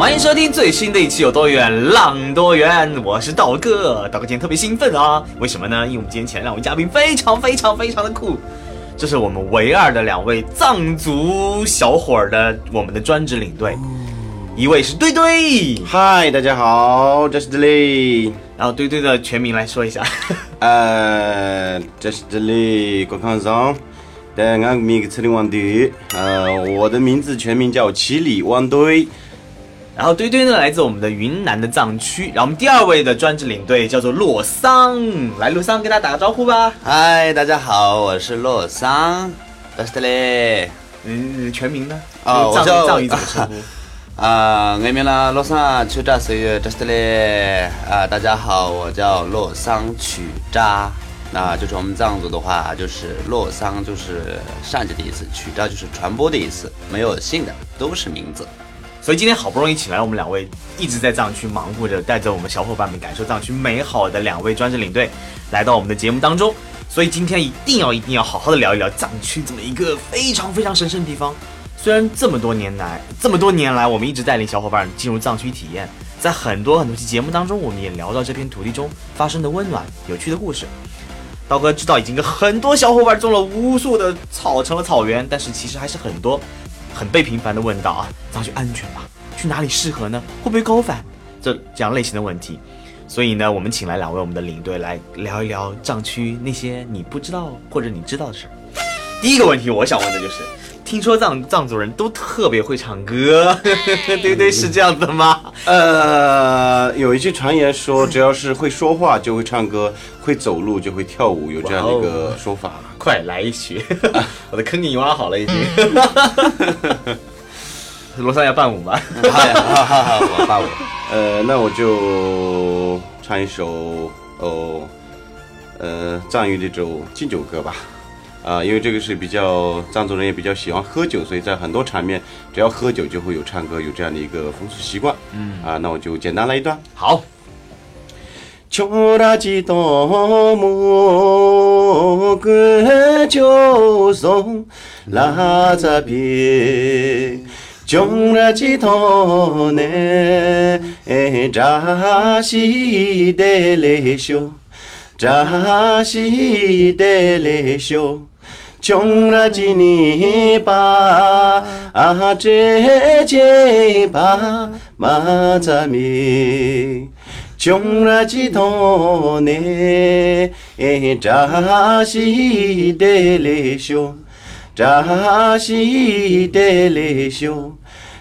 欢迎收听最新的一期《有多远浪多远》，我是道哥。道哥今天特别兴奋啊，为什么呢？因为我们今天前两位嘉宾非常非常非常的酷，这是我们唯二的两位藏族小伙儿的我们的专职领队，一位是堆堆，嗨，大家好，这是这里。然后堆堆的全名来说一下，呃，这是这里郭康上，对，俺名字的王堆，呃，我的名字全名叫七里王队。然后堆堆呢来自我们的云南的藏区，然后我们第二位的专职领队叫做洛桑，来洛桑跟大家打个招呼吧。嗨，大家好，我是洛桑，这是这里。嗯，全名呢？啊，我叫藏语怎么称呼？啊，俺名呢洛桑曲扎岁月，这是这里。啊，大家好，我叫洛桑曲扎。那就是我们藏族的话，就是洛桑就是善解的意思，曲扎就是传播的意思，没有姓的，都是名字。所以今天好不容易请来我们两位一直在藏区忙活着，带着我们小伙伴们感受藏区美好的两位专职领队，来到我们的节目当中。所以今天一定要一定要好好的聊一聊藏区这么一个非常非常神圣的地方。虽然这么多年来，这么多年来，我们一直带领小伙伴进入藏区体验，在很多很多期节目当中，我们也聊到这片土地中发生的温暖、有趣的故事。刀哥知道已经跟很多小伙伴种了无数的草成了草原，但是其实还是很多很被频繁的问到啊，藏区安全吗？去哪里适合呢？会不会高反？这这样类型的问题。所以呢，我们请来两位我们的领队来聊一聊藏区那些你不知道或者你知道的事儿。第一个问题，我想问的就是，听说藏藏族人都特别会唱歌，对对，是这样子吗？呃，有一句传言说，只要是会说话就会唱歌，会走路就会跳舞，有这样的一个说法。快来一曲，我的坑给你挖好了已经。罗三要伴舞吧？嗨，好好好，我伴舞。呃，那我就唱一首哦，呃，藏语的这首敬酒歌吧。啊、因为这个是比较藏族人也比较喜欢喝酒，所以在很多场面，只要喝酒就会有唱歌，有这样的一个风俗习惯。嗯，啊，那我就简单来一段。好， 초라지도 모그 조송 라자비 종라지도 네 자시 데레쇼 자시 데레쇼 종라지니 바아제제바 마자미 chungrachi thone e jashi dele sho jashi dele sho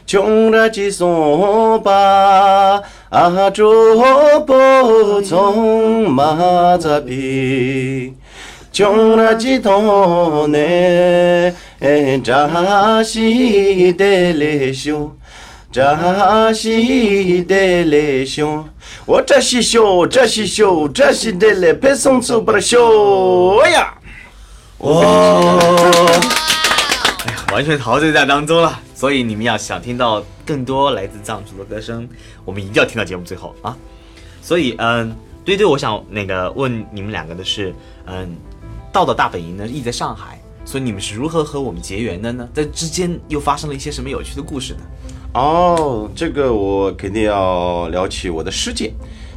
chungrachi son pa a cho po chong ma za pi chungrachi thone e jashi dele sho 扎西德勒熊，我扎西修，扎西修，扎西德勒配送出不了修呀！哇，哎呀，完全陶醉在当中了。所以你们要想听到更多来自藏族的歌声，我们一定要听到节目最后啊。所以，嗯，对对，我想那个问你们两个的是，嗯，道道大本营呢一直在上海，所以你们是如何和我们结缘的呢？在之间又发生了一些什么有趣的故事呢？哦，这个我肯定要聊起我的师姐，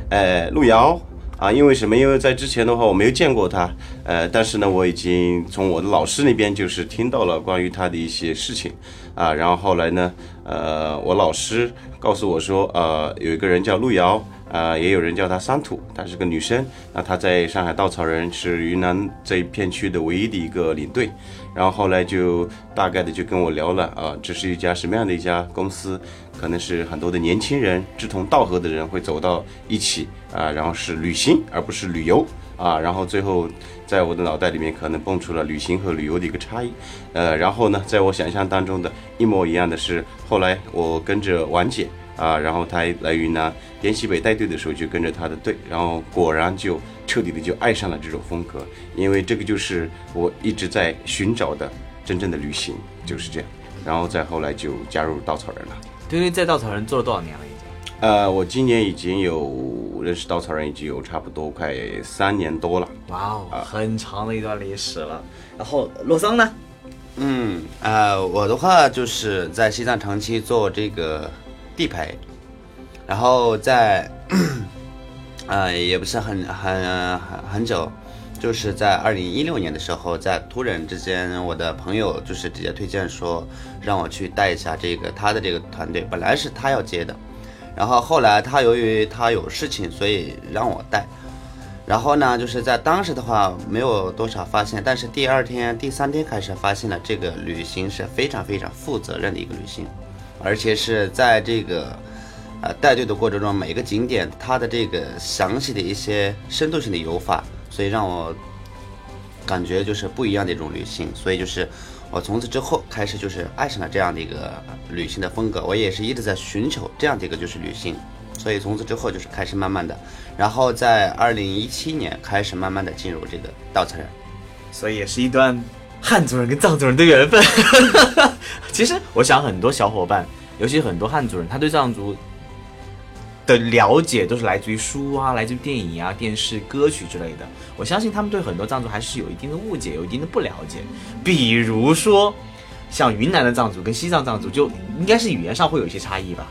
呃，路遥啊，因为什么？因为在之前的话我没有见过她，呃，但是呢，我已经从我的老师那边就是听到了关于她的一些事情啊，然后后来呢，呃，我老师告诉我说，呃，有一个人叫路遥。啊、也有人叫她三土，她是个女生。那她在上海稻草人是云南这一片区的唯一的一个领队。然后后来就大概的就跟我聊了啊，这是一家什么样的一家公司？可能是很多的年轻人志同道合的人会走到一起啊，然后是旅行而不是旅游啊，然后最后在我的脑袋里面可能蹦出了旅行和旅游的一个差异，呃，然后呢，在我想象当中的一模一样的是，后来我跟着婉姐啊，然后他来云南滇西北带队的时候就跟着他的队，然后果然就彻底的就爱上了这种风格，因为这个就是我一直在寻找的真正的旅行，就是这样，然后再后来就加入稻草人了。对对，在稻草人做了多少年了已经？呃，我今年已经有认识稻草人，已经有差不多快三年多了。哇哦，很长的一段历史了。然后洛桑呢？嗯，呃，我的话就是在西藏长期做这个地陪，然后在，呃，也不是很很很很久，就是在二零一六年的时候，在突然之间，我的朋友就是直接推荐说让我去带一下这个他的这个团队，本来是他要接的，然后后来他由于他有事情，所以让我带。然后呢，就是在当时的话没有多少发现，但是第二天、第三天开始发现了这个旅行是非常非常负责任的一个旅行，而且是在这个呃带队的过程中，每个景点它的这个详细的一些深度性的游法，所以让我感觉就是不一样的一种旅行，所以就是我从此之后开始就是爱上了这样的一个旅行的风格，我也是一直在寻求这样的一个就是旅行。所以从此之后就是开始慢慢的，然后在二零一七年开始慢慢的进入这个稻草人，所以也是一段汉族人跟藏族人的缘分。其实我想很多小伙伴，尤其很多汉族人，他对藏族的了解都是来自于书啊，来自于电影啊、电视、歌曲之类的。我相信他们对很多藏族还是有一定的误解，有一定的不了解。比如说，像云南的藏族跟西藏藏族，就应该是语言上会有一些差异吧。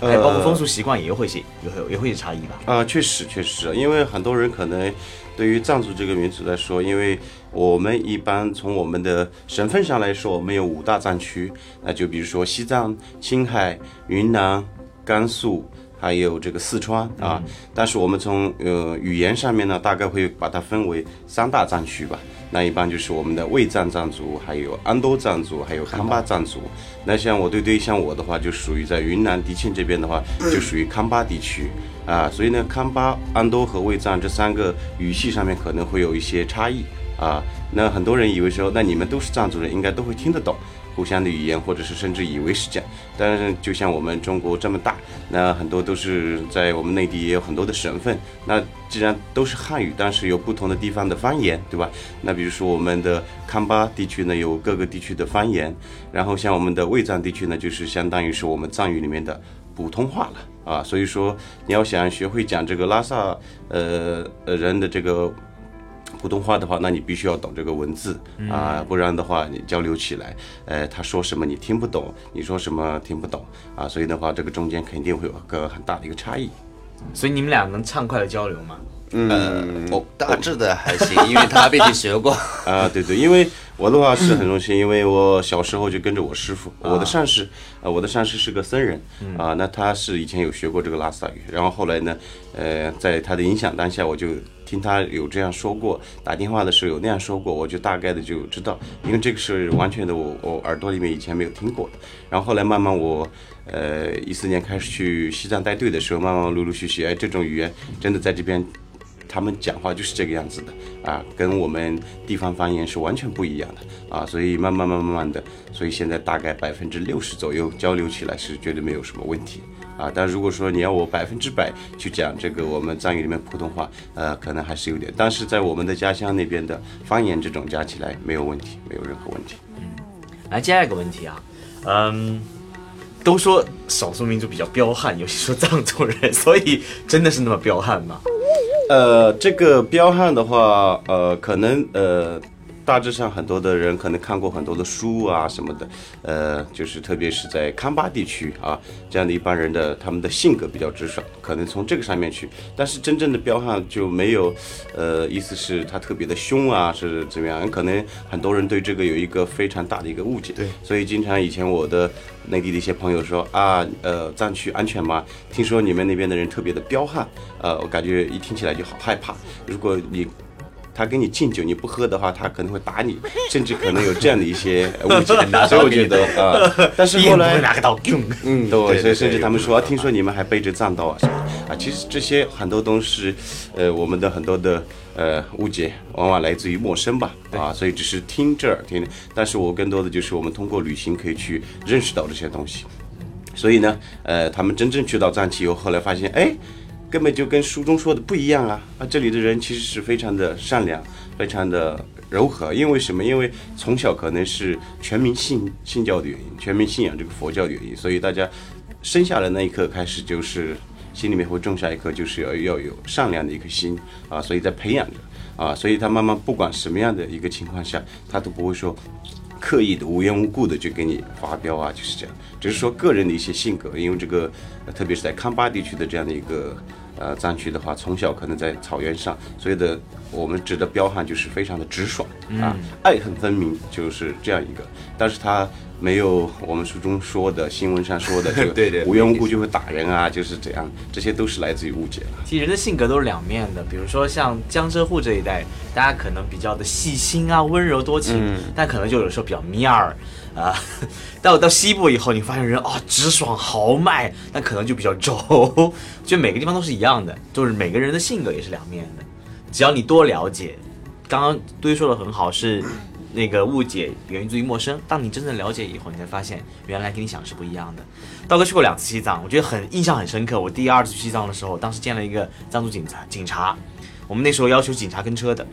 还有包括风俗习惯也会些，也会也会有差异吧？啊，确实确实，因为很多人可能对于藏族这个民族来说，因为我们一般从我们的省份上来说，我们有五大藏区，那就比如说西藏、青海、云南、甘肃，还有这个四川啊。但是我们从呃语言上面呢，大概会把它分为三大藏区吧。那一般就是我们的卫藏藏族，还有安多藏族，还有康巴藏族。那像我对对，像我的话，就属于在云南迪庆这边的话，就属于康巴地区啊。所以呢，康巴、安多和卫藏这三个语系上面可能会有一些差异啊。那很多人以为说，那你们都是藏族人，应该都会听得懂。互相的语言，或者是甚至以为是这样，但是就像我们中国这么大，那很多都是在我们内地也有很多的省份。那既然都是汉语，但是有不同的地方的方言，对吧？那比如说我们的康巴地区呢，有各个地区的方言，然后像我们的卫藏地区呢，就是相当于是我们藏语里面的普通话了啊。所以说，你要想学会讲这个拉萨呃呃人的这个。普通话的话，那你必须要懂这个文字啊，不然的话你交流起来，呃，他说什么你听不懂，你说什么听不懂啊，所以的话，这个中间肯定会有个很大的一个差异。所以你们俩能畅快的交流吗？嗯，我大致的还行，因为他毕竟学过 啊。对对，因为我的话是很荣幸，因为我小时候就跟着我师傅，我的上师，呃，我的上师是个僧人啊，那他是以前有学过这个拉萨语，然后后来呢，呃，在他的影响当下，我就。听他有这样说过，打电话的时候有那样说过，我就大概的就知道，因为这个是完全的我我耳朵里面以前没有听过的。然后后来慢慢我，呃，一四年开始去西藏带队的时候，慢慢陆陆续续，哎，这种语言真的在这边，他们讲话就是这个样子的啊，跟我们地方方言是完全不一样的啊，所以慢慢慢慢慢的，所以现在大概百分之六十左右交流起来是绝对没有什么问题。啊，但如果说你要我百分之百去讲这个我们藏语里面普通话，呃，可能还是有点。但是在我们的家乡那边的方言这种加起来没有问题，没有任何问题。嗯，来接下一个问题啊，嗯，都说少数民族比较彪悍，尤其说藏族人，所以真的是那么彪悍吗？呃，这个彪悍的话，呃，可能呃。大致上，很多的人可能看过很多的书啊什么的，呃，就是特别是在康巴地区啊，这样的一般人的他们的性格比较直爽，可能从这个上面去。但是真正的彪悍就没有，呃，意思是他特别的凶啊，是怎么样？可能很多人对这个有一个非常大的一个误解。对，所以经常以前我的内地的一些朋友说啊，呃，藏区安全吗？听说你们那边的人特别的彪悍，呃，我感觉一听起来就好害怕。如果你他给你敬酒，你不喝的话，他可能会打你，甚至可能有这样的一些误解。所以我觉得啊，但是后来 嗯，对对，所以甚至他们说，听说你们还背着藏刀啊什么啊，其实这些很多东西，呃，我们的很多的呃误解，往往来自于陌生吧，啊，所以只是听这儿听，但是我更多的就是我们通过旅行可以去认识到这些东西，所以呢，呃，他们真正去到藏区以后，后来发现，哎。根本就跟书中说的不一样啊！啊，这里的人其实是非常的善良，非常的柔和。因为什么？因为从小可能是全民信信教的原因，全民信仰这个佛教的原因，所以大家生下来那一刻开始就是心里面会种下一颗就是要要有善良的一颗心啊，所以在培养着啊，所以他慢慢不管什么样的一个情况下，他都不会说刻意的无缘无故的就给你发飙啊，就是这样。只是说个人的一些性格，因为这个，特别是在康巴地区的这样的一个呃藏区的话，从小可能在草原上，所以的我们指的彪悍就是非常的直爽啊，爱恨分明，就是这样一个。但是他没有我们书中说的、新闻上说的，就 对对无缘无故就会打人啊，就是这样，这些都是来自于误解了。其实人的性格都是两面的，比如说像江浙沪这一带，大家可能比较的细心啊、温柔多情，但可能就有时候比较面儿啊。到到西部以后，你发现人啊、直爽豪迈，但可能就比较轴。就每个地方都是一样的，就是每个人的性格也是两面的。只要你多了解，刚刚堆说的很好，是那个误解源自于陌生。当你真正了解以后，你才发现原来跟你想是不一样的。道哥去过两次西藏，我觉得很印象很深刻。我第二次去西藏的时候，当时见了一个藏族警察，警察，我们那时候要求警察跟车的，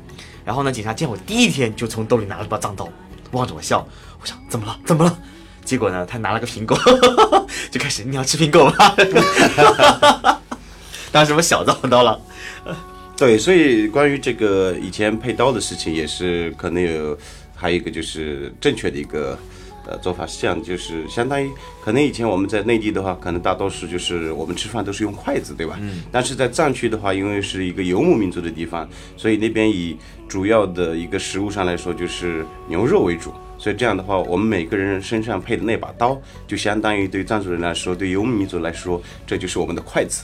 然后呢，警察见我第一天就从兜里拿了把藏刀，望着我笑，我想怎么了？怎么了？结果呢，他拿了个苹果，就开始你要吃苹果吗？当时我小藏刀了，对，所以关于这个以前配刀的事情，也是可能有，还有一个就是正确的一个呃做法是这样，就是相当于可能以前我们在内地的话，可能大多数就是我们吃饭都是用筷子，对吧？嗯。但是在藏区的话，因为是一个游牧民族的地方，所以那边以主要的一个食物上来说就是牛肉为主。所以这样的话，我们每个人身上配的那把刀，就相当于对藏族人来说，对游牧民族来说，这就是我们的筷子。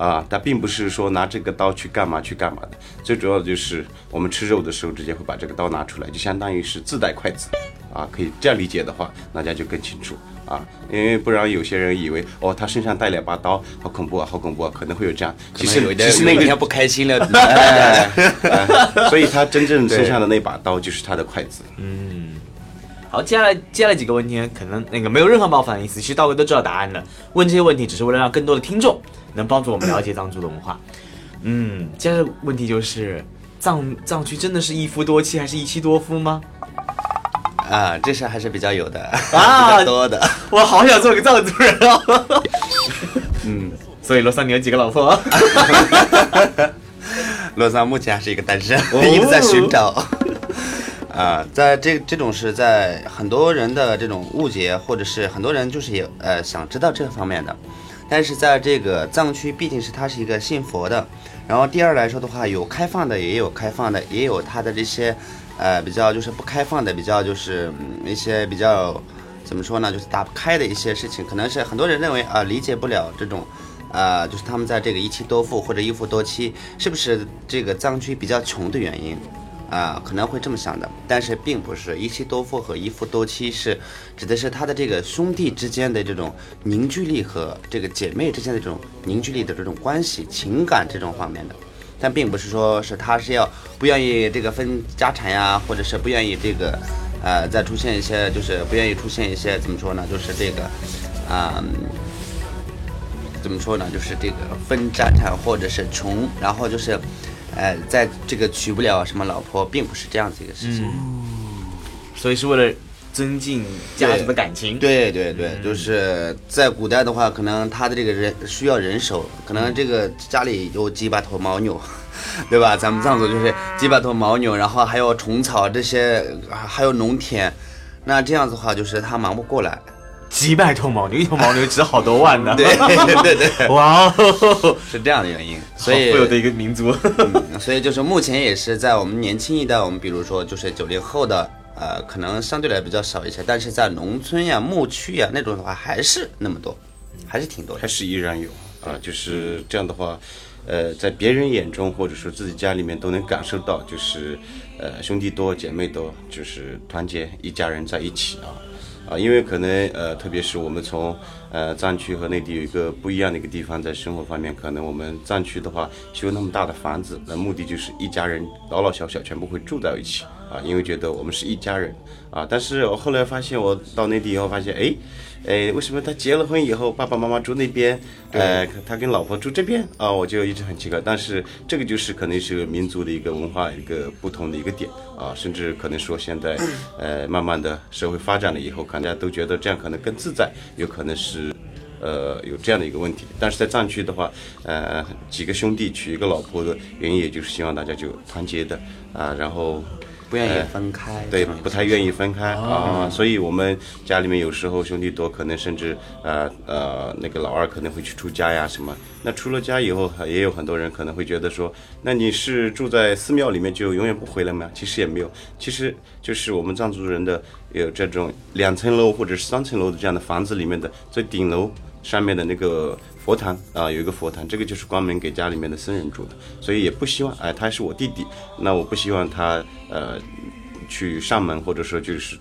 啊，它并不是说拿这个刀去干嘛去干嘛的，最主要的就是我们吃肉的时候直接会把这个刀拿出来，就相当于是自带筷子，啊，可以这样理解的话，大家就更清楚啊，因为不然有些人以为哦，他身上带两把刀，好恐怖啊，好恐怖啊，可能会有这样，其实其实那个不开心了，哎，哎所以他真正身上的那把刀就是他的筷子，嗯。好，接下来接下来几个问题，可能那个没有任何冒犯的意思，其实道哥都知道答案的。问这些问题只是为了让更多的听众能帮助我们了解藏族的文化。嗯，接下来问题就是，藏藏区真的是一夫多妻还是一妻多夫吗？啊，这事还是比较有的，啊比较多的。我好想做个藏族人啊！嗯，所以罗桑，你有几个老婆？罗桑目前还是一个单身，哦一直在寻找。啊，在这这种是在很多人的这种误解，或者是很多人就是也呃想知道这方面的，但是在这个藏区，毕竟是它是一个信佛的，然后第二来说的话，有开放的，也有开放的，也有它的这些呃比较就是不开放的，比较就是、嗯、一些比较怎么说呢，就是打不开的一些事情，可能是很多人认为啊、理解不了这种。啊，就是他们在这个一妻多夫或者一夫多妻，是不是这个藏区比较穷的原因？啊，可能会这么想的，但是并不是一妻多夫和一夫多妻是指的是他的这个兄弟之间的这种凝聚力和这个姐妹之间的这种凝聚力的这种关系、情感这种方面的，但并不是说是他是要不愿意这个分家产呀，或者是不愿意这个呃再出现一些就是不愿意出现一些怎么说呢，就是这个啊。怎么说呢？就是这个分家产或者是穷，然后就是，呃，在这个娶不了什么老婆，并不是这样子一个事情。所以是为了增进家族的感情。对对对，就是在古代的话，可能他的这个人需要人手，可能这个家里有几百头牦牛，对吧？咱们藏族就是几百头牦牛，然后还有虫草这些，啊还有农田，那这样子的话，就是他忙不过来。几百头牦牛，一头牦牛值好多万呢。对对对，哇哦，是这样的原因，所以富有的一个民族。嗯，所以就是目前也是在我们年轻一代，我们比如说就是九零后的，呃，可能相对来比较少一些，但是在农村呀、牧区呀那种的话，还是那么多，还是挺多的还。是依然有啊，就是这样的话，呃，在别人眼中或者说自己家里面都能感受到，就是呃兄弟多姐妹多，就是团结一家人在一起啊。啊，因为可能呃，特别是我们从呃藏区和内地有一个不一样的一个地方，在生活方面，可能我们藏区的话修那么大的房子，那目的就是一家人老老小小全部会住在一起啊，因为觉得我们是一家人啊。但是我后来发现，我到内地以后发现，哎。哎，为什么他结了婚以后，爸爸妈妈住那边，呃，他跟老婆住这边啊？我就一直很奇怪。但是这个就是可能是民族的一个文化一个不同的一个点啊，甚至可能说现在，呃，慢慢的社会发展了以后，大家都觉得这样可能更自在，有可能是，呃，有这样的一个问题。但是在藏区的话，呃，几个兄弟娶一个老婆的原因，也就是希望大家就团结的啊，然后。不愿意分开，对，不太愿意分开啊，所以我们家里面有时候兄弟多，可能甚至呃呃那个老二可能会去出家呀什么。那出了家以后，也有很多人可能会觉得说，那你是住在寺庙里面就永远不回来吗？其实也没有，其实就是我们藏族人的有这种两层楼或者是三层楼的这样的房子里面的最顶楼上面的那个。佛坛啊，有一个佛坛，这个就是专门给家里面的僧人住的，所以也不希望，哎，他是我弟弟，那我不希望他呃去上门，或者说就是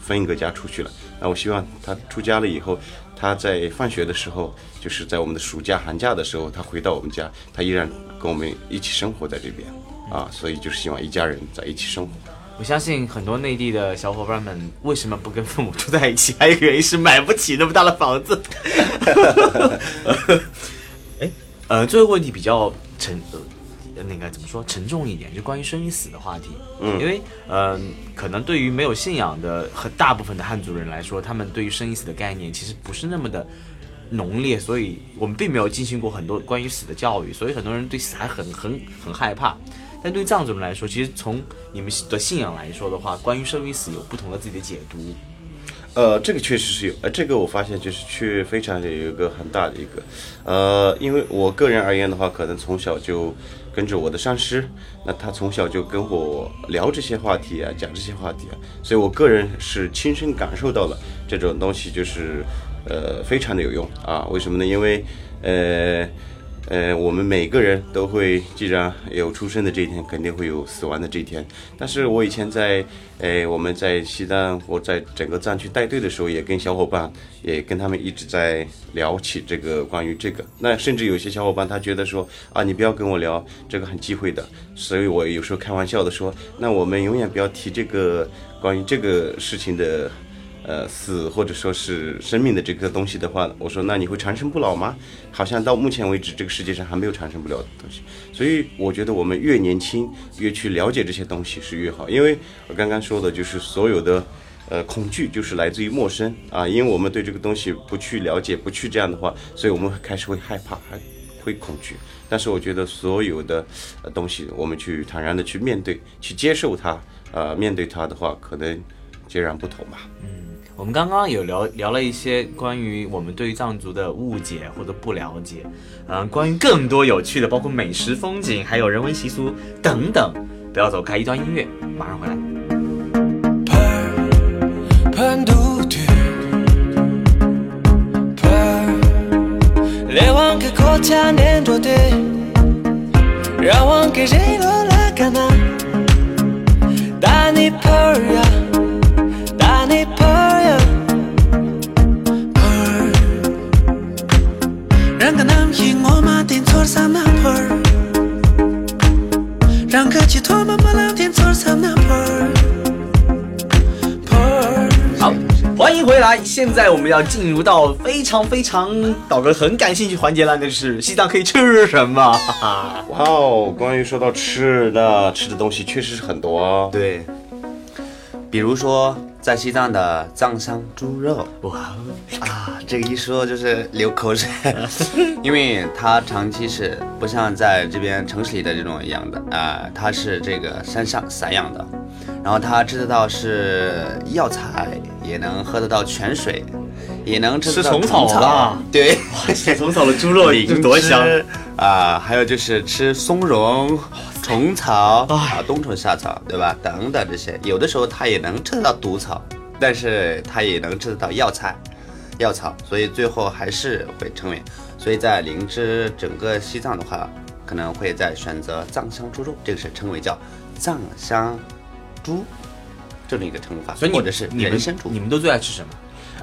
分一个家出去了，那我希望他出家了以后，他在放学的时候，就是在我们的暑假寒假的时候，他回到我们家，他依然跟我们一起生活在这边啊，所以就是希望一家人在一起生活。我相信很多内地的小伙伴们为什么不跟父母住在一起？还有一个原因是买不起那么大的房子。哎，呃，这个问题比较沉，呃，那个怎么说沉重一点，就关于生与死的话题。嗯，因为呃，可能对于没有信仰的很大部分的汉族人来说，他们对于生与死的概念其实不是那么的浓烈，所以我们并没有进行过很多关于死的教育，所以很多人对死还很很很害怕。但对藏族人来说，其实从你们的信仰来说的话，关于生与死有不同的自己的解读。呃，这个确实是有，呃，这个我发现就是去非常有一个很大的一个，呃，因为我个人而言的话，可能从小就跟着我的上师，那他从小就跟我聊这些话题啊，讲这些话题啊，所以我个人是亲身感受到了这种东西，就是呃，非常的有用啊。为什么呢？因为呃。呃，我们每个人都会，既然有出生的这一天，肯定会有死亡的这一天。但是我以前在，呃，我们在西藏，我在整个藏区带队的时候，也跟小伙伴，也跟他们一直在聊起这个关于这个。那甚至有些小伙伴他觉得说，啊，你不要跟我聊这个很忌讳的。所以我有时候开玩笑的说，那我们永远不要提这个关于这个事情的。呃，死或者说是生命的这个东西的话，我说那你会长生不老吗？好像到目前为止，这个世界上还没有长生不了的东西。所以我觉得我们越年轻，越去了解这些东西是越好。因为我刚刚说的就是所有的，呃，恐惧就是来自于陌生啊。因为我们对这个东西不去了解，不去这样的话，所以我们开始会害怕，还会恐惧。但是我觉得所有的东西，我们去坦然的去面对，去接受它，呃，面对它的话，可能截然不同吧。嗯。我们刚刚有聊聊了一些关于我们对于藏族的误解或者不了解，嗯，关于更多有趣的，包括美食、风景，还有人文习俗等等。不要走开，一段音乐，马上回来。好，欢迎回来。现在我们要进入到非常非常导哥很感兴趣环节了，那就是西藏可以吃什么？哇哦，关于说到吃的，吃的东西确实是很多。对，比如说。在西藏的藏香猪肉，哇啊，这个一说就是流口水，因为它长期是不像在这边城市里的这种养的啊，它是这个山上散养的，然后它吃得到是药材，也能喝得到泉水，也能吃虫草了，对，吃虫草的猪肉已经多香。啊！还有就是吃松茸。虫草啊，冬虫夏草，对吧？等等这些，有的时候它也能吃得到毒草，但是它也能吃得到药材、药草，所以最后还是会成为。所以在灵芝整个西藏的话，可能会在选择藏香猪肉，这个是称为叫藏香猪这么一个称法，所以你或者是人参猪你。们都最爱吃什么？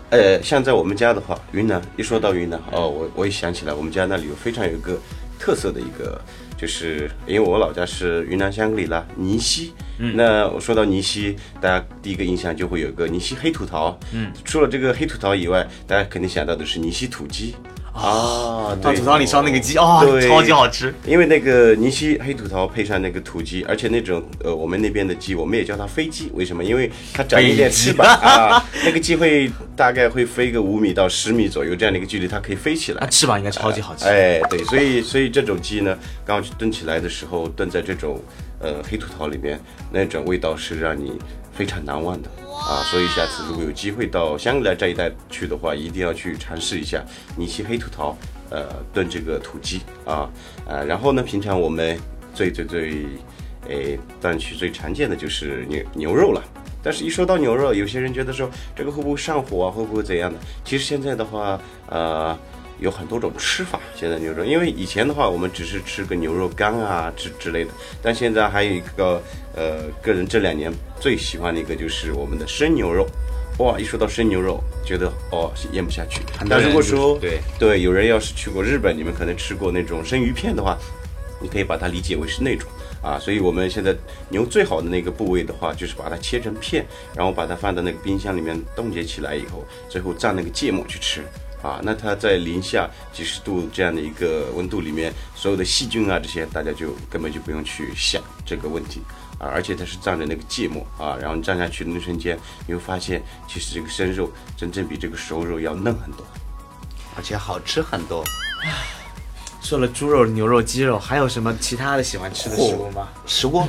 呃，像在我们家的话，云南一说到云南，哦，我我也想起来，我们家那里有非常有一个特色的一个，就是因为我老家是云南香格里拉尼西，嗯，那我说到尼西，大家第一个印象就会有一个尼西黑土桃，嗯，除了这个黑土桃以外，大家肯定想到的是尼西土鸡。啊，对，土槽里烧那个鸡啊，对超级好吃。因为那个尼西黑土桃配上那个土鸡，而且那种呃，我们那边的鸡，我们也叫它飞鸡，为什么？因为它长一点翅膀 啊，那个鸡会大概会飞个五米到十米左右这样的一个距离，它可以飞起来它。翅膀应该超级好吃。哎，对，所以所以这种鸡呢，刚好炖起来的时候，炖在这种呃黑土桃里面，那种味道是让你非常难忘的啊。所以下次如果有机会到香格里拉这一带去的话，一定要去尝试一下尼西黑土桃，呃，炖这个土鸡啊，呃，然后呢，平常我们最最最，诶，藏区最常见的就是牛牛肉了。但是，一说到牛肉，有些人觉得说这个会不会上火啊，会不会怎样的？其实现在的话，呃，有很多种吃法。现在牛肉，因为以前的话，我们只是吃个牛肉干啊之之类的，但现在还有一个，呃，个人这两年最喜欢的一个就是我们的生牛肉。哇，一说到生牛肉，觉得哦咽不下去。但如果说对对，有人要是去过日本，你们可能吃过那种生鱼片的话，你可以把它理解为是那种啊。所以我们现在牛最好的那个部位的话，就是把它切成片，然后把它放到那个冰箱里面冻结起来以后，最后蘸那个芥末去吃。啊，那它在零下几十度这样的一个温度里面，所有的细菌啊这些，大家就根本就不用去想这个问题啊。而且它是蘸着那个芥末啊，然后你蘸下去的那瞬间，你会发现其实这个生肉真正比这个熟肉要嫩很多。而且好吃很多。说了猪肉、牛肉、鸡肉，还有什么其他的喜欢吃的食物吗？食物，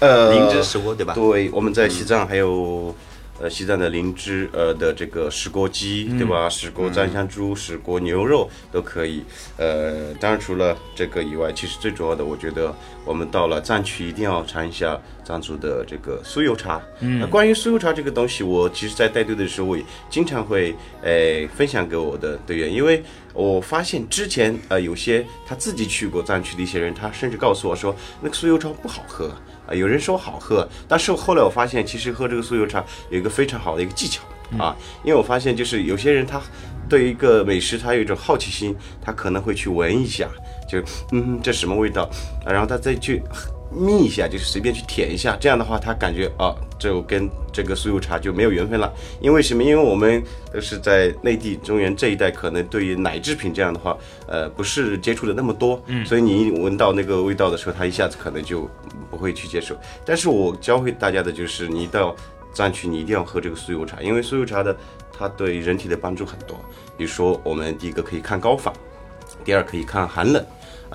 呃灵芝食物对吧？对，我们在西藏还有。呃，西藏的灵芝，呃的这个石锅鸡，对吧？石锅藏香猪、石锅牛肉都可以。呃，当然除了这个以外，其实最主要的，我觉得我们到了藏区一定要尝一下藏族的这个酥油茶。嗯，关于酥油茶这个东西，我其实在带队的时候，我也经常会呃分享给我的队员，因为我发现之前呃有些他自己去过藏区的一些人，他甚至告诉我说，那个酥油茶不好喝。啊，有人说好喝，但是后来我发现，其实喝这个酥油茶有一个非常好的一个技巧啊，因为我发现就是有些人他对一个美食他有一种好奇心，他可能会去闻一下，就嗯这什么味道，啊然后他再去抿一下，就是随便去舔一下，这样的话他感觉啊，就跟这个酥油茶就没有缘分了。因为什么？因为我们都是在内地中原这一带，可能对于奶制品这样的话，呃，不是接触的那么多，嗯，所以你一闻到那个味道的时候，他一下子可能就不会去接受。但是我教会大家的就是，你到藏区你一定要喝这个酥油茶，因为酥油茶的它对人体的帮助很多。比如说，我们第一个可以抗高反，第二可以抗寒冷。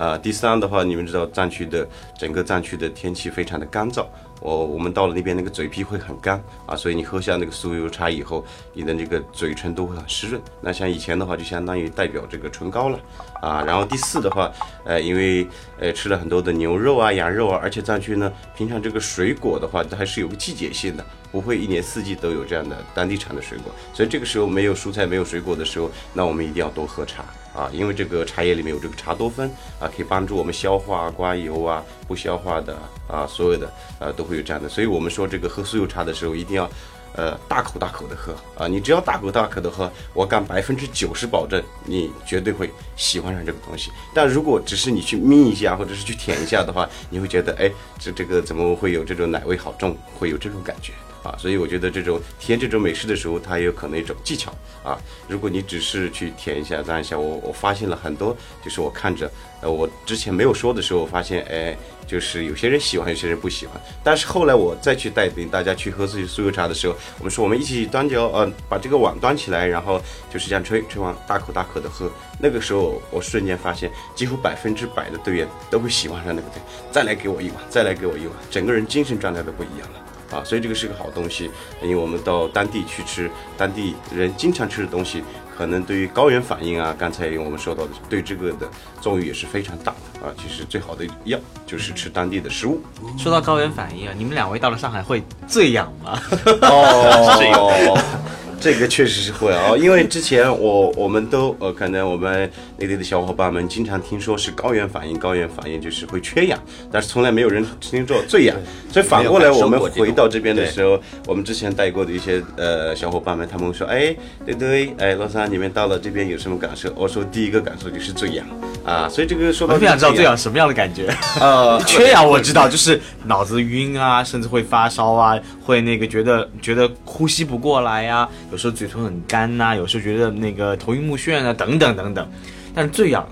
啊、第三的话，你们知道藏区的整个藏区的天气非常的干燥，我我们到了那边那个嘴皮会很干啊，所以你喝下那个酥油茶以后，你的那个嘴唇都会很湿润。那像以前的话，就相当于代表这个唇膏了啊。然后第四的话，呃，因为呃吃了很多的牛肉啊、羊肉啊，而且藏区呢，平常这个水果的话，它还是有个季节性的，不会一年四季都有这样的当地产的水果。所以这个时候没有蔬菜、没有水果的时候，那我们一定要多喝茶。啊，因为这个茶叶里面有这个茶多酚啊，可以帮助我们消化、刮油啊，不消化的啊，所有的呃都会有这样的。所以我们说这个喝酥油茶的时候一定要，呃，大口大口的喝啊。你只要大口大口的喝，我敢百分之九十保证你绝对会喜欢上这个东西。但如果只是你去抿一下或者是去舔一下的话，你会觉得哎，这这个怎么会有这种奶味好重，会有这种感觉。啊，所以我觉得这种体验这种美食的时候，它也有可能一种技巧啊。如果你只是去舔一下、蘸一下，我我发现了很多，就是我看着，呃，我之前没有说的时候，我发现，哎，就是有些人喜欢，有些人不喜欢。但是后来我再去带领大家去喝自己酥油茶的时候，我们说我们一起端酒，呃，把这个碗端起来，然后就是这样吹，吹完大口大口的喝。那个时候我瞬间发现，几乎百分之百的队员都会喜欢上那个菜，再来给我一碗，再来给我一碗，整个人精神状态都不一样了。啊，所以这个是个好东西，因为我们到当地去吃，当地人经常吃的东西，可能对于高原反应啊，刚才我们说到的，对这个的作用也是非常大的啊。其实最好的药就是吃当地的食物。说到高原反应啊，你们两位到了上海会醉氧吗？哦，这个确实是会啊，因为之前我我们都呃，可能我们内地的小伙伴们经常听说是高原反应，高原反应就是会缺氧，但是从来没有人听说醉氧。所以反过来，我们回到这边的时候，我们之前带过的一些呃小伙伴们，他们说，哎，对对，哎，罗桑，你们到了这边有什么感受？我说第一个感受就是醉氧啊，所以这个说到我想知道醉氧什么样的感觉。呃，缺氧我知道，就是脑子晕啊，甚至会发烧啊，会那个觉得觉得呼吸不过来呀。有时候嘴唇很干呐，有时候觉得那个头晕目眩啊，等等等等。但是醉氧，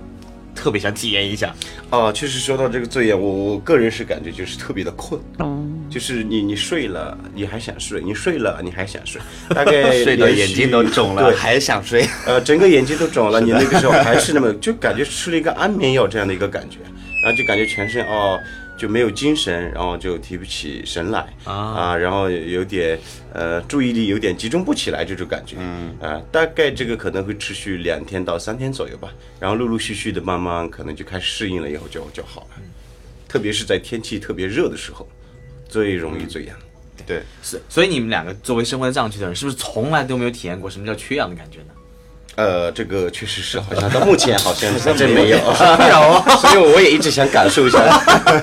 特别想体验一下。哦，确实说到这个醉氧，我我个人是感觉就是特别的困，嗯就是你你睡了你还想睡，你睡了你还想睡，大概睡到眼睛都肿了，还想睡。呃，整个眼睛都肿了，你那个时候还是那么就感觉吃了一个安眠药这样的一个感觉，然后就感觉全身哦。就没有精神，然后就提不起神来啊，然后有点呃注意力有点集中不起来这种感觉，嗯啊，大概这个可能会持续两天到三天左右吧，然后陆陆续续的慢慢可能就开始适应了以后就就好了，特别是在天气特别热的时候，最容易醉氧。对，是，所以你们两个作为生活在藏区的人，是不是从来都没有体验过什么叫缺氧的感觉呢？呃，这个确实是，好像到目前好像 还真没有，没有所以我也一直想感受一下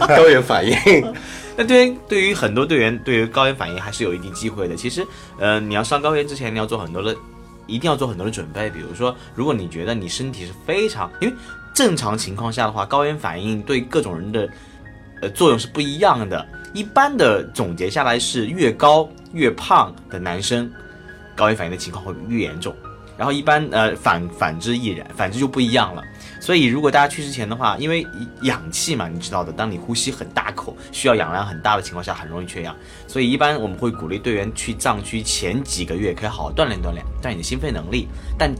高原反应。那对于对于很多队员，对于高原反应还是有一定机会的。其实，呃，你要上高原之前，你要做很多的，一定要做很多的准备。比如说，如果你觉得你身体是非常，因为正常情况下的话，高原反应对各种人的呃作用是不一样的。一般的总结下来是，越高越胖的男生，高原反应的情况会越严重。然后一般呃反反之亦然，反之就不一样了。所以如果大家去之前的话，因为氧气嘛，你知道的，当你呼吸很大口，需要氧量很大的情况下，很容易缺氧。所以一般我们会鼓励队员去藏区前几个月可以好好锻炼锻炼，锻炼你的心肺能力。但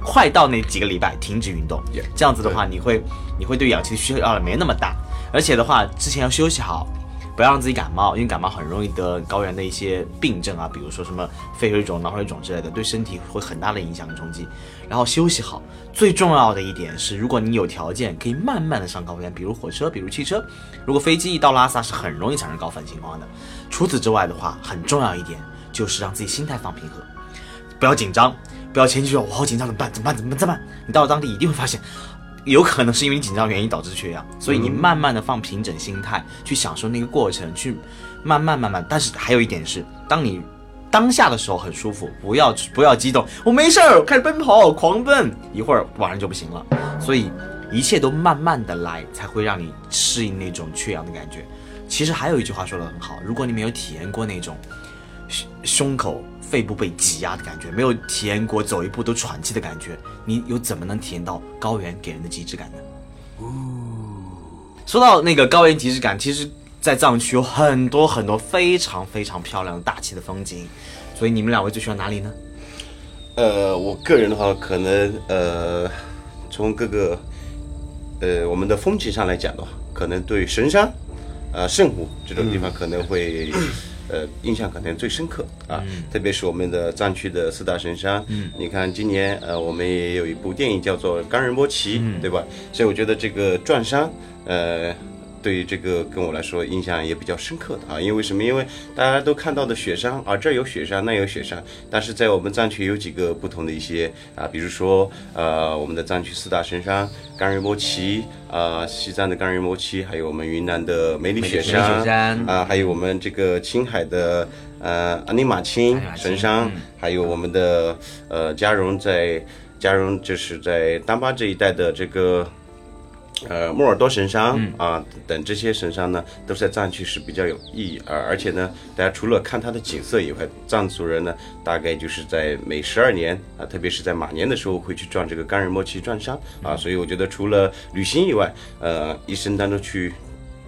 快到那几个礼拜停止运动，这样子的话，你会你会对氧气的需要没那么大，而且的话之前要休息好。不要让自己感冒，因为感冒很容易得高原的一些病症啊，比如说什么肺水肿、脑水肿之类的，对身体会很大的影响跟冲击。然后休息好，最重要的一点是，如果你有条件，可以慢慢的上高原，比如火车，比如汽车。如果飞机一到拉萨是很容易产生高反情况的。除此之外的话，很重要一点就是让自己心态放平和，不要紧张，不要前期说我好紧张怎么办？怎么办？怎么办？怎么办？你到了当地一定会发现。有可能是因为你紧张原因导致缺氧，所以你慢慢的放平整心态，去享受那个过程，去慢慢慢慢。但是还有一点是，当你当下的时候很舒服，不要不要激动，我没事儿，开始奔跑，狂奔，一会儿晚上就不行了。所以一切都慢慢的来，才会让你适应那种缺氧的感觉。其实还有一句话说的很好，如果你没有体验过那种胸胸口。肺部被挤压的感觉，没有体验过走一步都喘气的感觉，你又怎么能体验到高原给人的极致感呢？说到那个高原极致感，其实，在藏区有很多很多非常非常漂亮的大气的风景，所以你们两位最喜欢哪里呢？呃，我个人的话，可能呃，从各个呃我们的风景上来讲的话，可能对神山、呃圣湖这种地方可能会。呃，印象可能最深刻啊，特别是我们的藏区的四大神山。嗯，你看今年呃，我们也有一部电影叫做《冈仁波齐》，对吧？所以我觉得这个转山，呃。对于这个跟我来说印象也比较深刻的啊，因为什么？因为大家都看到的雪山啊，这儿有雪山，那有雪山，但是在我们藏区有几个不同的一些啊，比如说呃，我们的藏区四大神山冈仁波齐啊，西藏的冈仁波齐，还有我们云南的梅里雪山啊，还有我们这个青海的呃阿尼玛卿神山，还有我们的呃嘉绒在嘉绒就是在丹巴这一带的这个。呃，莫尔多神山啊，等这些神山呢，都在藏区是比较有意义啊。而且呢，大家除了看它的景色以外，藏族人呢，大概就是在每十二年啊，特别是在马年的时候，会去转这个冈仁波齐转山啊。所以我觉得，除了旅行以外，呃，一生当中去。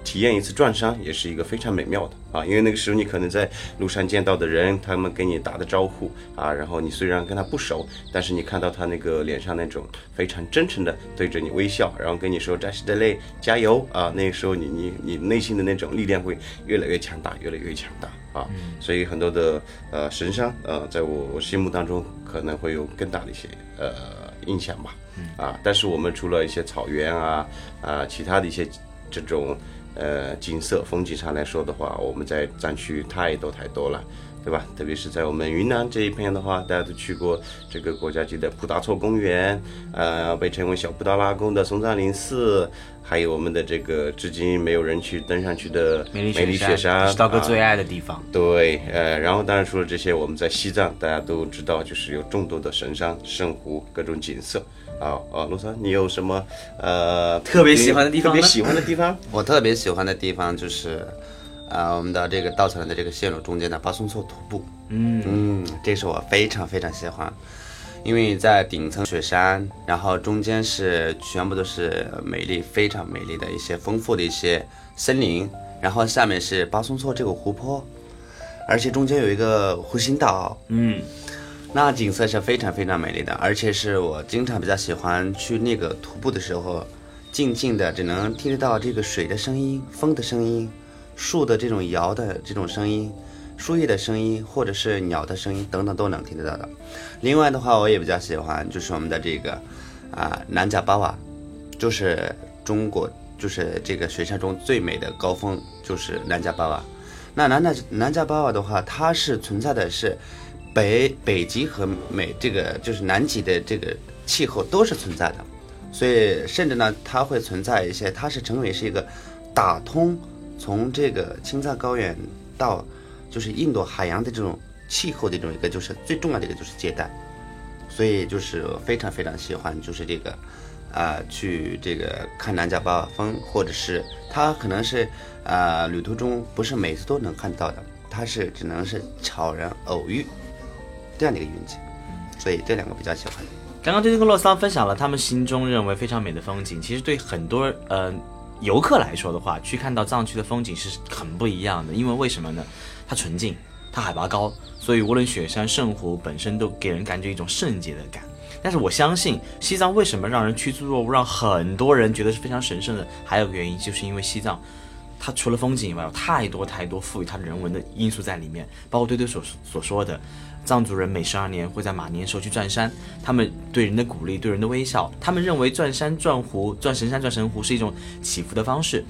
体验一次转山也是一个非常美妙的啊，因为那个时候你可能在路上见到的人，他们跟你打的招呼啊，然后你虽然跟他不熟，但是你看到他那个脸上那种非常真诚的对着你微笑，然后跟你说扎西德勒加油啊，那个时候你你你内心的那种力量会越来越强大，越来越强大啊，所以很多的呃神山呃，在我我心目当中可能会有更大的一些呃印象吧，啊，但是我们除了一些草原啊啊，其他的一些这种。呃，景色风景上来说的话，我们在藏区太多太多了。对吧？特别是在我们云南这一片的话，大家都去过这个国家级的普达措公园，呃，被称为小布达拉宫的松赞林寺，还有我们的这个至今没有人去登上去的美丽丽雪山，是道哥最啊爱的地方。对，呃，然后当然除了这些，我们在西藏大家都知道，就是有众多的神山、圣湖，各种景色。啊啊，陆桑，你有什么呃特别喜欢的地方呢特别喜欢的地方？我特别喜欢的地方就是，啊、我们的这个稻草人的这个线路中间的巴松措徒步。嗯嗯，这是我非常非常喜欢，因为在顶层雪山，然后中间是全部都是美丽、非常美丽的一些丰富的一些森林，然后下面是巴松措这个湖泊，而且中间有一个湖心岛。嗯，那景色是非常非常美丽的，而且是我经常比较喜欢去那个徒步的时候，静静的只能听得到这个水的声音、风的声音、树的这种摇的这种声音、树叶的声音，或者是鸟的声音等等都能听得到的。另外的话，我也比较喜欢就是我们的这个啊南迦巴瓦，就是中国就是这个雪山中最美的高峰，就是南迦巴瓦。那南迦南迦巴瓦的话，它是存在的是北北极和美这个就是南极的这个气候都是存在的，所以甚至呢，它会存在一些，它是成为是一个打通从这个青藏高原到就是印度海洋的这种气候的这种一个就是最重要的一个就是接待，所以就是非常非常喜欢就是这个。啊、去这个看南迦巴瓦峰，或者是它可能是啊、旅途中不是每次都能看到的，它是只能是悄然偶遇这样的一个运气，所以这两个比较喜欢。刚刚对这个洛桑分享了他们心中认为非常美的风景，其实对很多呃游客来说的话，去看到藏区的风景是很不一样的。因为为什么呢？它纯净，它海拔高，所以无论雪山、圣湖本身都给人感觉一种圣洁的感。但是我相信西藏为什么让人趋之若鹜，让很多人觉得是非常神圣的，还有个原因就是因为西藏。它除了风景以外，有太多太多赋予它人文的因素在里面，包括堆堆所所说的，藏族人每十二年会在马年时候去转山，他们对人的鼓励，对人的微笑，他们认为转山、转湖、转神山、转神湖是一种祈福的方式，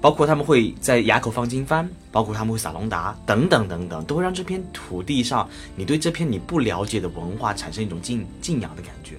包括他们会在垭口放经幡，包括他们会撒隆达等等等等，都会让这片土地上你对这片你不了解的文化产生一种敬敬仰的感觉。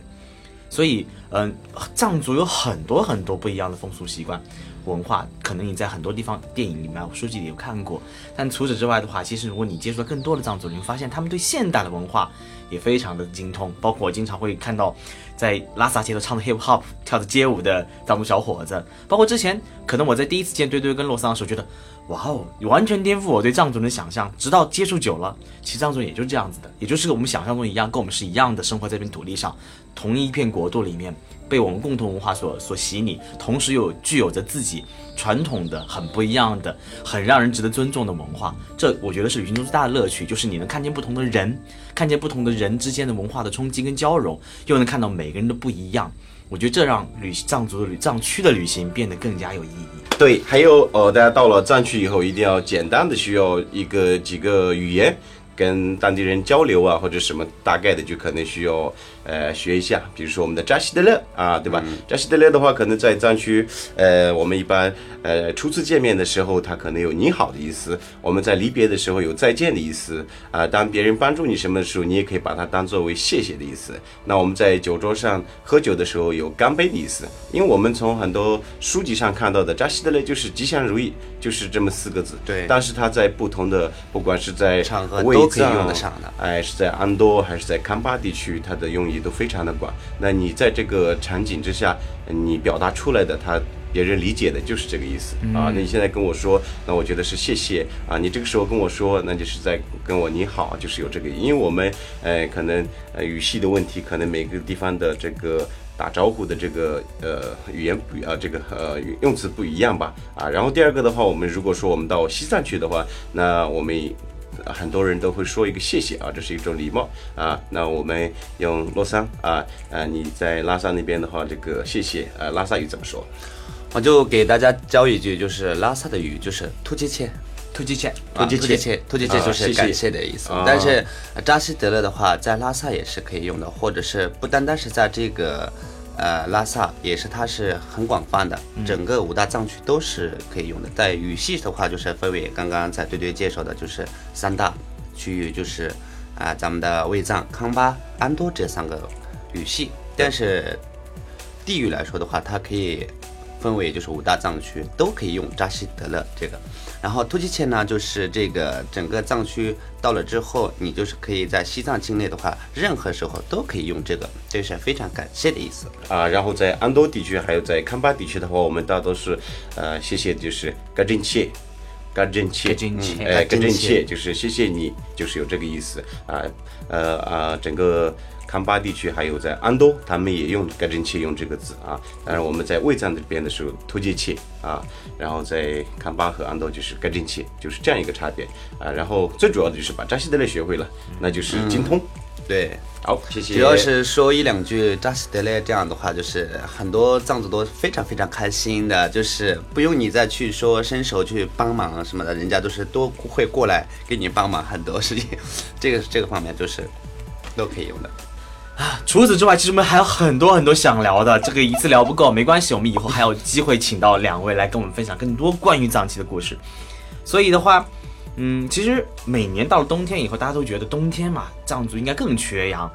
所以，嗯，藏族有很多很多不一样的风俗习惯、文化，可能你在很多地方电影里面、书籍里有看过。但除此之外的话，其实如果你接触了更多的藏族，你会发现他们对现代的文化也非常的精通。包括我经常会看到在拉萨街头唱的 hip hop、跳的街舞的藏族小伙子，包括之前可能我在第一次见堆堆跟洛桑的时候，觉得哇哦，完全颠覆我对藏族人的想象。直到接触久了，其实藏族人也就这样子的，也就是我们想象中一样，跟我们是一样的，生活在这片土地上，同一片国度里面，被我们共同文化所所洗礼，同时又具有着自己传统的、很不一样的、很让人值得尊重的文化。这我觉得是旅行中最大的乐趣，就是你能看见不同的人，看见不同的人之间的文化的冲击跟交融，又能看到每个人的不一样。我觉得这让旅藏族的旅藏区的旅行变得更加有意义。对，还有呃，大家到了藏区以后，一定要简单的需要一个几个语言。跟当地人交流啊，或者什么大概的，就可能需要呃学一下。比如说我们的扎西德勒啊，对吧？扎西德勒的话，可能在藏区，呃，我们一般呃初次见面的时候，他可能有你好的意思；我们在离别的时候有再见的意思啊、当别人帮助你什么的时候，你也可以把它当作为谢谢的意思。那我们在酒桌上喝酒的时候有干杯的意思，因为我们从很多书籍上看到的扎西德勒就是吉祥如意，就是这么四个字。对但是他在不同的，不管是在场合卫都可以用得上的哎，是在安多还是在康巴地区，它的用意都非常的广。那你在这个场景之下，你表达出来的，他别人理解的就是这个意思、啊。那你现在跟我说，那我觉得是谢谢啊。你这个时候跟我说，那就是在跟我你好，就是有这个。因为我们呃可能呃语系的问题，可能每个地方的这个。打招呼的这个呃语言不啊这个呃用词不一样吧啊，然后第二个的话，我们如果说我们到西藏去的话，那我们呃很多人都会说一个谢谢啊，这是一种礼貌啊。那我们用洛桑啊，呃，你在拉萨那边的话，这个谢谢啊拉萨语怎么说？我就给大家教一句，就是拉萨的语就是突击切。突击切，啊突击切突击切，就是感谢的意思。啊但是呃扎西德勒的话，在拉萨也是可以用的，或者是不单单是在这个呃拉萨，也是它是很广泛的，整个五大藏区都是可以用的。在语系的话，就是分为刚刚在对对介绍的，就是三大，区域就是啊、咱们的卫藏、康巴、安多这三个语系。但是地域来说的话，它可以分为就是五大藏区，都可以用扎西德勒这个。然后突击切呢，就是这个整个藏区到了之后，你就是可以在西藏境内的话，任何时候都可以用这个，这是非常感谢的意思。啊，然后在安多地区还有在康巴地区的话，我们大多是呃谢谢就是嘎真切。嘎真切，嘎真哎，嘎真切就是谢谢你，就是有这个意思啊，呃啊，整个康巴地区还有在安多，他们也用嘎真切用这个字啊。当然我们在卫藏这边的时候，突杰切啊，然后在康巴和安多就是嘎真切，就是这样一个差别啊。然后最主要的就是把扎西德勒学会了，那就是精通。对，好，谢谢。主要是说一两句扎西德勒这样的话，就是很多藏族都非常非常开心的，就是不用你再去说伸手去帮忙什么的，人家都是都会过来给你帮忙很多事情，这个这个方面就是都可以用的。啊除此之外，其实我们还有很多很多想聊的，这个一次聊不够，没关系，我们以后还有机会请到两位来跟我们分享更多关于藏区的故事。所以的话，嗯，其实每年到了冬天以后，大家都觉得冬天嘛，藏族应该更缺氧。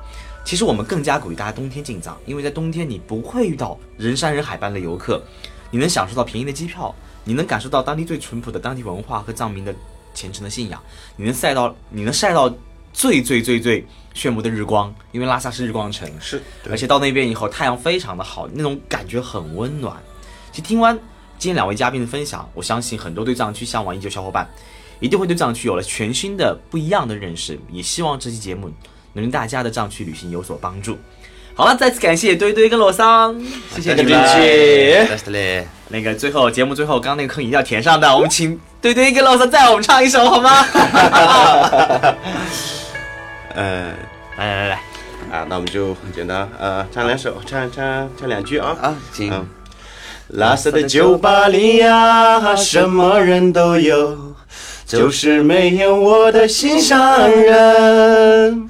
其实我们更加鼓励大家冬天进藏，因为在冬天你不会遇到人山人海般的游客，你能享受到便宜的机票，你能感受到当地最淳朴的当地文化和藏民的虔诚的信仰，你能晒到你能晒到最最最最炫目的日光，因为拉萨是日光城，是，而且到那边以后太阳非常的好，那种感觉很温暖。其实听完今天两位嘉宾的分享，我相信很多对藏区向往已久小伙伴一定会对藏区有了全新的不一样的认识。也希望这期节目能对大家的藏区旅行有所帮助。好了，再次感谢堆堆跟罗桑，谢谢你们。那个最后节目最后，刚刚那个坑一定要填上的，我们请堆堆跟罗桑再我们唱一首好吗？呃。来来来来，啊，那我们就很简单，呃，唱两首，唱唱唱两句啊。啊，行，嗯拉萨的酒吧里呀，什么人都有，就是没有我的心上人。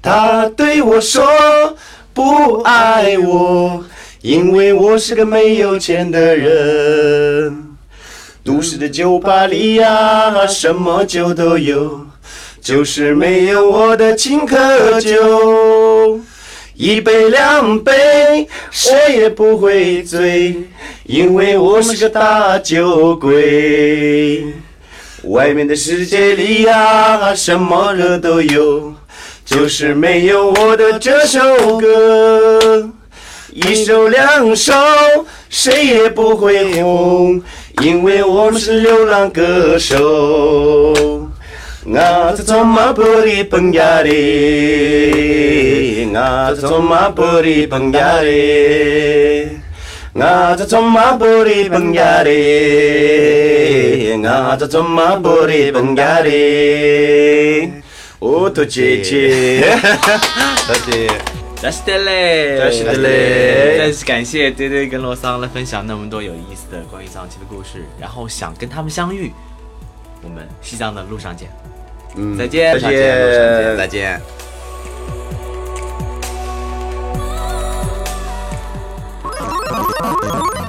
他对我说不爱我，因为我是个没有钱的人。都市的酒吧里呀，什么酒都有，就是没有我的青稞酒。一杯两杯，谁也不会醉，因为我是个大酒鬼。外面的世界里呀，什么人都有，就是没有我的这首歌。一首两首，谁也不会红，因为我们是流浪歌手。我在做马布里蹦呀哩，我在做马布里蹦呀哩，我在做马布里蹦呀哩，我在做马布里蹦呀哩。哦，多姐姐。多谢。扎西德勒，扎西德勒再次感谢堆堆跟罗桑来分享那么多有意思的关于藏区的故事，然后想跟他们相遇，我们西藏的路上见。嗯，再见再见，再见。